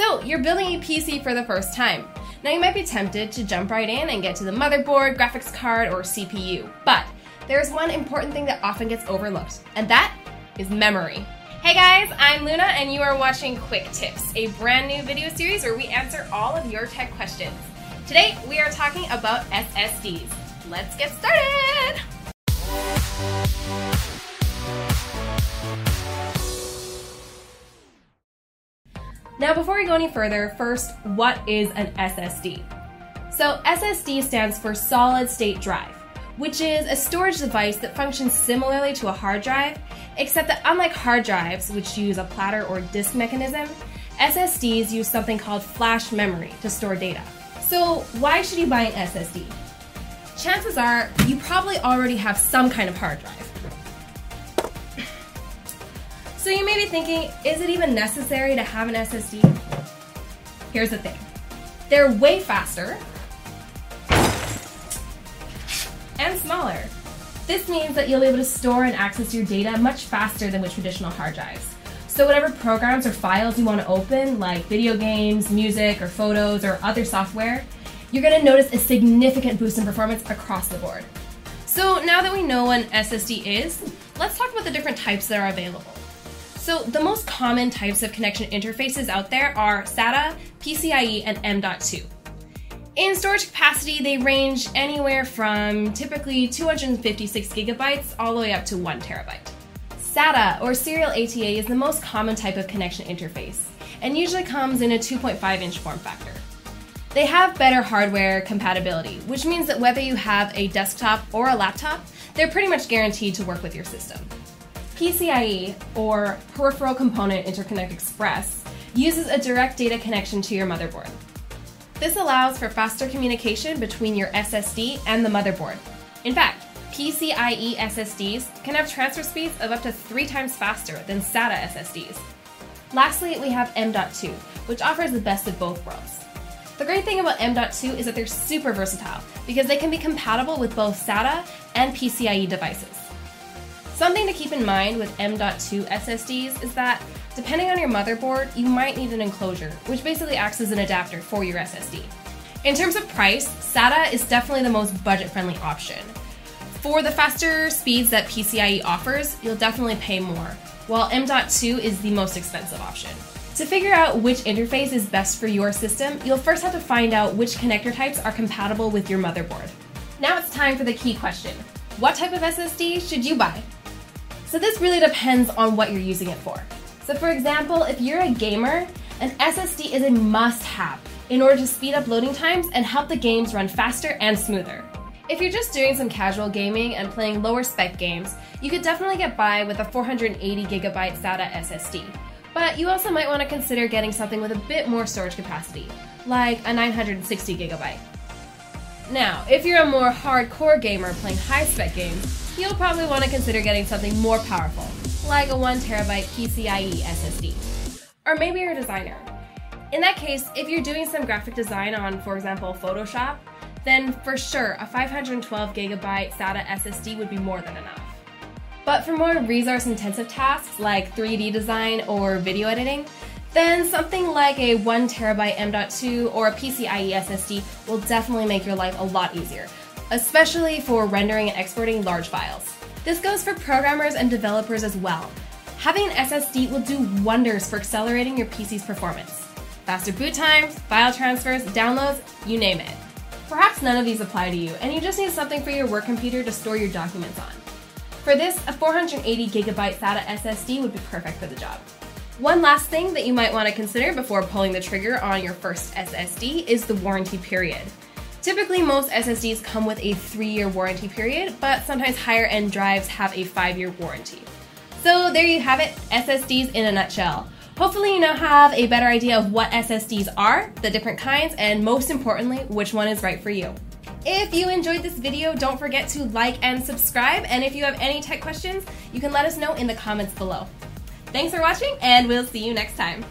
So, you're building a PC for the first time. Now, you might be tempted to jump right in and get to the motherboard, graphics card, or CPU, but there's one important thing that often gets overlooked, and that is memory. Hey guys, I'm Luna, and you are watching Quick Tips, a brand new video series where we answer all of your tech questions. Today, we are talking about SSDs. Let's get started! Now, before we go any further, first, what is an SSD? So, SSD stands for Solid State Drive, which is a storage device that functions similarly to a hard drive, except that unlike hard drives, which use a platter or disk mechanism, SSDs use something called flash memory to store data. So, why should you buy an SSD? Chances are you probably already have some kind of hard drive. So you may be thinking, is it even necessary to have an SSD? Here's the thing. They're way faster and smaller. This means that you'll be able to store and access your data much faster than with traditional hard drives. So whatever programs or files you want to open, like video games, music, or photos, or other software, you're going to notice a significant boost in performance across the board. So now that we know what an SSD is, let's talk about the different types that are available. So the most common types of connection interfaces out there are SATA, PCIe, and M.2. In storage capacity, they range anywhere from typically 256 gigabytes all the way up to 1 terabyte. SATA, or serial ATA, is the most common type of connection interface and usually comes in a 2.5 inch form factor. They have better hardware compatibility, which means that whether you have a desktop or a laptop, they're pretty much guaranteed to work with your system. PCIe, or Peripheral Component Interconnect Express, uses a direct data connection to your motherboard. This allows for faster communication between your SSD and the motherboard. In fact, PCIe SSDs can have transfer speeds of up to three times faster than SATA SSDs. Lastly, we have M.2, which offers the best of both worlds. The great thing about M.2 is that they're super versatile because they can be compatible with both SATA and PCIe devices. Something to keep in mind with M.2 SSDs is that depending on your motherboard, you might need an enclosure, which basically acts as an adapter for your SSD. In terms of price, SATA is definitely the most budget friendly option. For the faster speeds that PCIe offers, you'll definitely pay more, while M.2 is the most expensive option. To figure out which interface is best for your system, you'll first have to find out which connector types are compatible with your motherboard. Now it's time for the key question What type of SSD should you buy? So this really depends on what you're using it for. So for example, if you're a gamer, an SSD is a must-have in order to speed up loading times and help the games run faster and smoother. If you're just doing some casual gaming and playing lower spec games, you could definitely get by with a 480 gigabyte SATA SSD. But you also might want to consider getting something with a bit more storage capacity, like a 960 gigabyte. Now, if you're a more hardcore gamer playing high spec games, you'll probably want to consider getting something more powerful, like a 1TB PCIe SSD. Or maybe you're a designer. In that case, if you're doing some graphic design on, for example, Photoshop, then for sure a 512GB SATA SSD would be more than enough. But for more resource intensive tasks like 3D design or video editing, then something like a 1TB M.2 or a PCIe SSD will definitely make your life a lot easier, especially for rendering and exporting large files. This goes for programmers and developers as well. Having an SSD will do wonders for accelerating your PC's performance. Faster boot times, file transfers, downloads, you name it. Perhaps none of these apply to you, and you just need something for your work computer to store your documents on. For this, a 480GB SATA SSD would be perfect for the job. One last thing that you might want to consider before pulling the trigger on your first SSD is the warranty period. Typically, most SSDs come with a three year warranty period, but sometimes higher end drives have a five year warranty. So, there you have it SSDs in a nutshell. Hopefully, you now have a better idea of what SSDs are, the different kinds, and most importantly, which one is right for you. If you enjoyed this video, don't forget to like and subscribe, and if you have any tech questions, you can let us know in the comments below. Thanks for watching, and we'll see you next time.